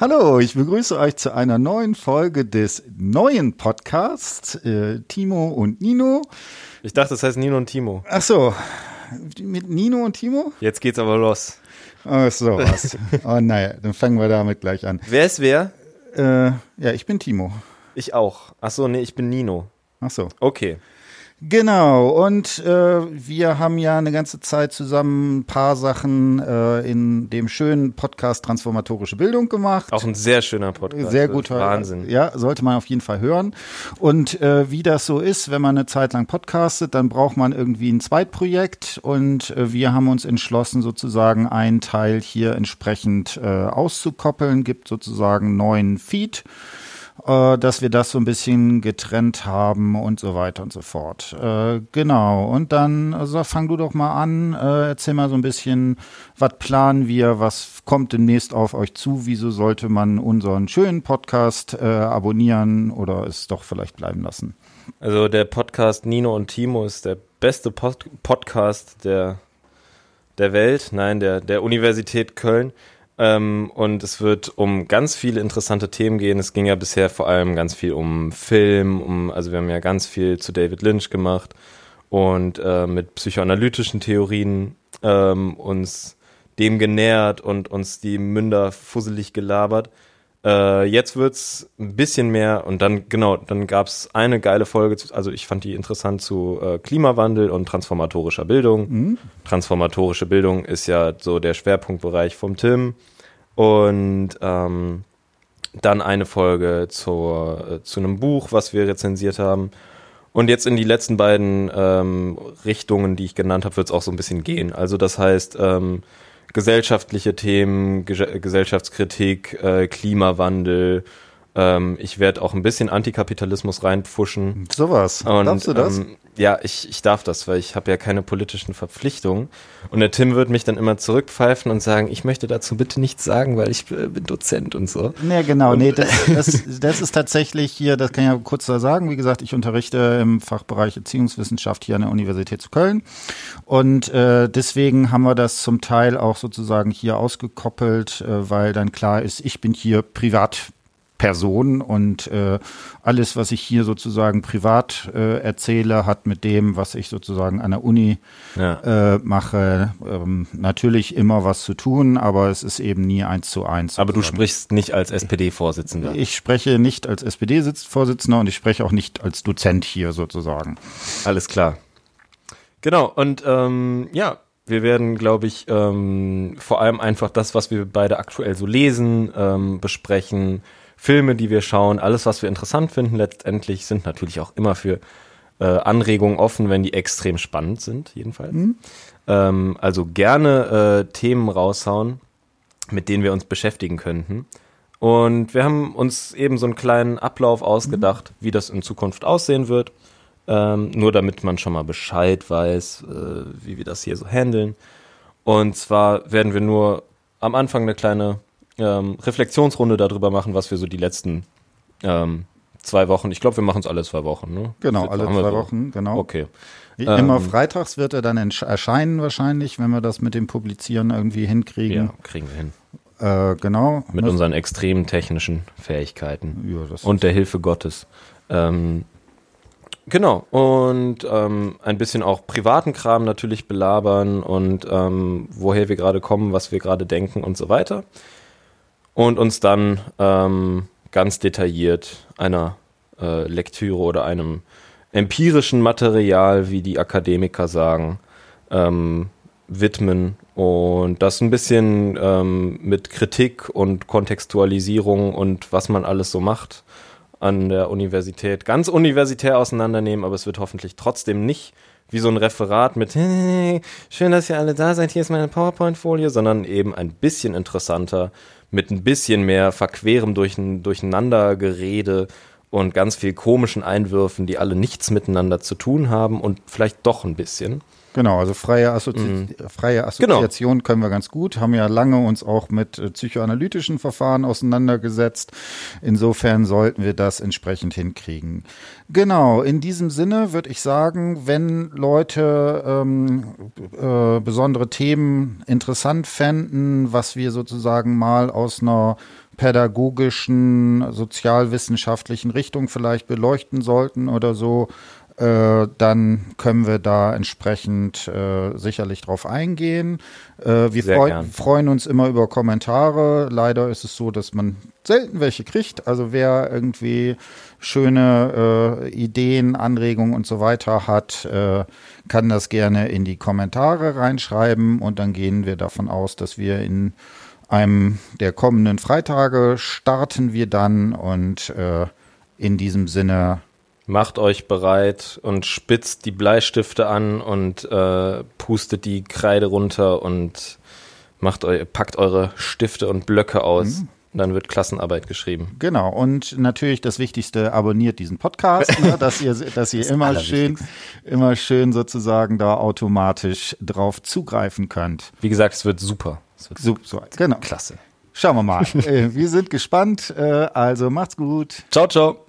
Hallo, ich begrüße euch zu einer neuen Folge des neuen Podcasts äh, Timo und Nino. Ich dachte, das heißt Nino und Timo. Ach so, mit Nino und Timo? Jetzt geht's aber los. Ach so was. oh naja, dann fangen wir damit gleich an. Wer ist wer? Äh, ja, ich bin Timo. Ich auch. Ach so, nee, ich bin Nino. Ach so. Okay. Genau, und äh, wir haben ja eine ganze Zeit zusammen ein paar Sachen äh, in dem schönen Podcast Transformatorische Bildung gemacht. Auch ein sehr schöner Podcast. Sehr guter. Wahnsinn. Ja, sollte man auf jeden Fall hören. Und äh, wie das so ist, wenn man eine Zeit lang podcastet, dann braucht man irgendwie ein Zweitprojekt. Und äh, wir haben uns entschlossen, sozusagen einen Teil hier entsprechend äh, auszukoppeln, gibt sozusagen neuen Feed äh, dass wir das so ein bisschen getrennt haben und so weiter und so fort. Äh, genau. Und dann also fang du doch mal an, äh, erzähl mal so ein bisschen, was planen wir, was kommt demnächst auf euch zu, wieso sollte man unseren schönen Podcast abonnieren oder es doch vielleicht bleiben lassen? Also der Podcast Nino und Timo ist der beste Pod Podcast der, der Welt, nein, der, der Universität Köln. Ähm, und es wird um ganz viele interessante Themen gehen. Es ging ja bisher vor allem ganz viel um Film, um, also wir haben ja ganz viel zu David Lynch gemacht und äh, mit psychoanalytischen Theorien ähm, uns dem genähert und uns die Münder fusselig gelabert. Äh, jetzt wird's ein bisschen mehr und dann, genau, dann gab's eine geile Folge, zu, also ich fand die interessant zu äh, Klimawandel und transformatorischer Bildung. Mhm. Transformatorische Bildung ist ja so der Schwerpunktbereich vom Tim. Und ähm, dann eine Folge zur, äh, zu einem Buch, was wir rezensiert haben. Und jetzt in die letzten beiden ähm, Richtungen, die ich genannt habe, wird es auch so ein bisschen gehen. Also das heißt, ähm, gesellschaftliche Themen, Ge Gesellschaftskritik, äh, Klimawandel. Ähm, ich werde auch ein bisschen Antikapitalismus reinpfuschen. Sowas. Darfst du das? Ähm, ja, ich, ich darf das, weil ich habe ja keine politischen Verpflichtungen. Und der Tim wird mich dann immer zurückpfeifen und sagen, ich möchte dazu bitte nichts sagen, weil ich äh, bin Dozent und so. Nee, genau. Und nee, das, das, das ist tatsächlich hier, das kann ich ja kurz da sagen. Wie gesagt, ich unterrichte im Fachbereich Erziehungswissenschaft hier an der Universität zu Köln. Und äh, deswegen haben wir das zum Teil auch sozusagen hier ausgekoppelt, äh, weil dann klar ist, ich bin hier privat Person und äh, alles, was ich hier sozusagen privat äh, erzähle, hat mit dem, was ich sozusagen an der Uni ja. äh, mache, ähm, natürlich immer was zu tun, aber es ist eben nie eins zu eins. Sozusagen. Aber du sprichst nicht als SPD-Vorsitzender. Ich spreche nicht als SPD-Vorsitzender und ich spreche auch nicht als Dozent hier sozusagen. Alles klar. Genau, und ähm, ja, wir werden, glaube ich, ähm, vor allem einfach das, was wir beide aktuell so lesen, ähm, besprechen Filme, die wir schauen, alles, was wir interessant finden, letztendlich sind natürlich auch immer für äh, Anregungen offen, wenn die extrem spannend sind, jedenfalls. Mhm. Ähm, also gerne äh, Themen raushauen, mit denen wir uns beschäftigen könnten. Und wir haben uns eben so einen kleinen Ablauf ausgedacht, mhm. wie das in Zukunft aussehen wird. Ähm, nur damit man schon mal Bescheid weiß, äh, wie wir das hier so handeln. Und zwar werden wir nur am Anfang eine kleine ähm, Reflexionsrunde darüber machen, was wir so die letzten ähm, zwei Wochen, ich glaube, wir machen es alle zwei Wochen, ne? Genau, alle zwei so. Wochen, genau. Okay. Immer ähm, freitags wird er dann erscheinen wahrscheinlich, wenn wir das mit dem Publizieren irgendwie hinkriegen. Ja, kriegen wir hin. Äh, genau. Mit das unseren extremen technischen Fähigkeiten ja, und der Hilfe Gottes. Ähm, genau. Und ähm, ein bisschen auch privaten Kram natürlich belabern und ähm, woher wir gerade kommen, was wir gerade denken und so weiter und uns dann ähm, ganz detailliert einer äh, Lektüre oder einem empirischen Material, wie die Akademiker sagen, ähm, widmen. Und das ein bisschen ähm, mit Kritik und Kontextualisierung und was man alles so macht an der Universität. Ganz universitär auseinandernehmen, aber es wird hoffentlich trotzdem nicht wie so ein Referat mit schön, dass ihr alle da seid, hier ist meine PowerPoint-Folie, sondern eben ein bisschen interessanter mit ein bisschen mehr verquerem Durcheinandergerede und ganz viel komischen Einwürfen, die alle nichts miteinander zu tun haben und vielleicht doch ein bisschen. Genau, also freie, Assozi Mhm. freie Assoziation können wir ganz gut, haben ja lange uns auch mit äh, psychoanalytischen Verfahren auseinandergesetzt. Insofern sollten wir das entsprechend hinkriegen. Genau, in diesem Sinne würde ich sagen, wenn Leute ähm, äh, besondere Themen interessant fänden, was wir sozusagen mal aus einer pädagogischen, sozialwissenschaftlichen Richtung vielleicht beleuchten sollten oder so, dann können wir da entsprechend äh, sicherlich drauf eingehen. Äh, wir freu freuen uns immer über Kommentare. Leider ist es so, dass man selten welche kriegt. Also wer irgendwie schöne äh, Ideen, Anregungen und so weiter hat, äh, kann das gerne in die Kommentare reinschreiben und dann gehen wir davon aus, dass wir in einem der kommenden Freitage starten wir dann und äh, in diesem Sinne Macht euch bereit und spitzt die Bleistifte an und äh, pustet die Kreide runter und macht eu packt eure Stifte und Blöcke aus. Mhm. Dann wird Klassenarbeit geschrieben. Genau, und natürlich das Wichtigste, abonniert diesen Podcast, ne, dass ihr, dass ihr immer schön, immer schön sozusagen da automatisch drauf zugreifen könnt. Wie gesagt, es wird super. Es wird So, so, genau. klasse. Schauen wir mal. Äh, wir sind gespannt. Äh, also macht's gut. Ciao, ciao.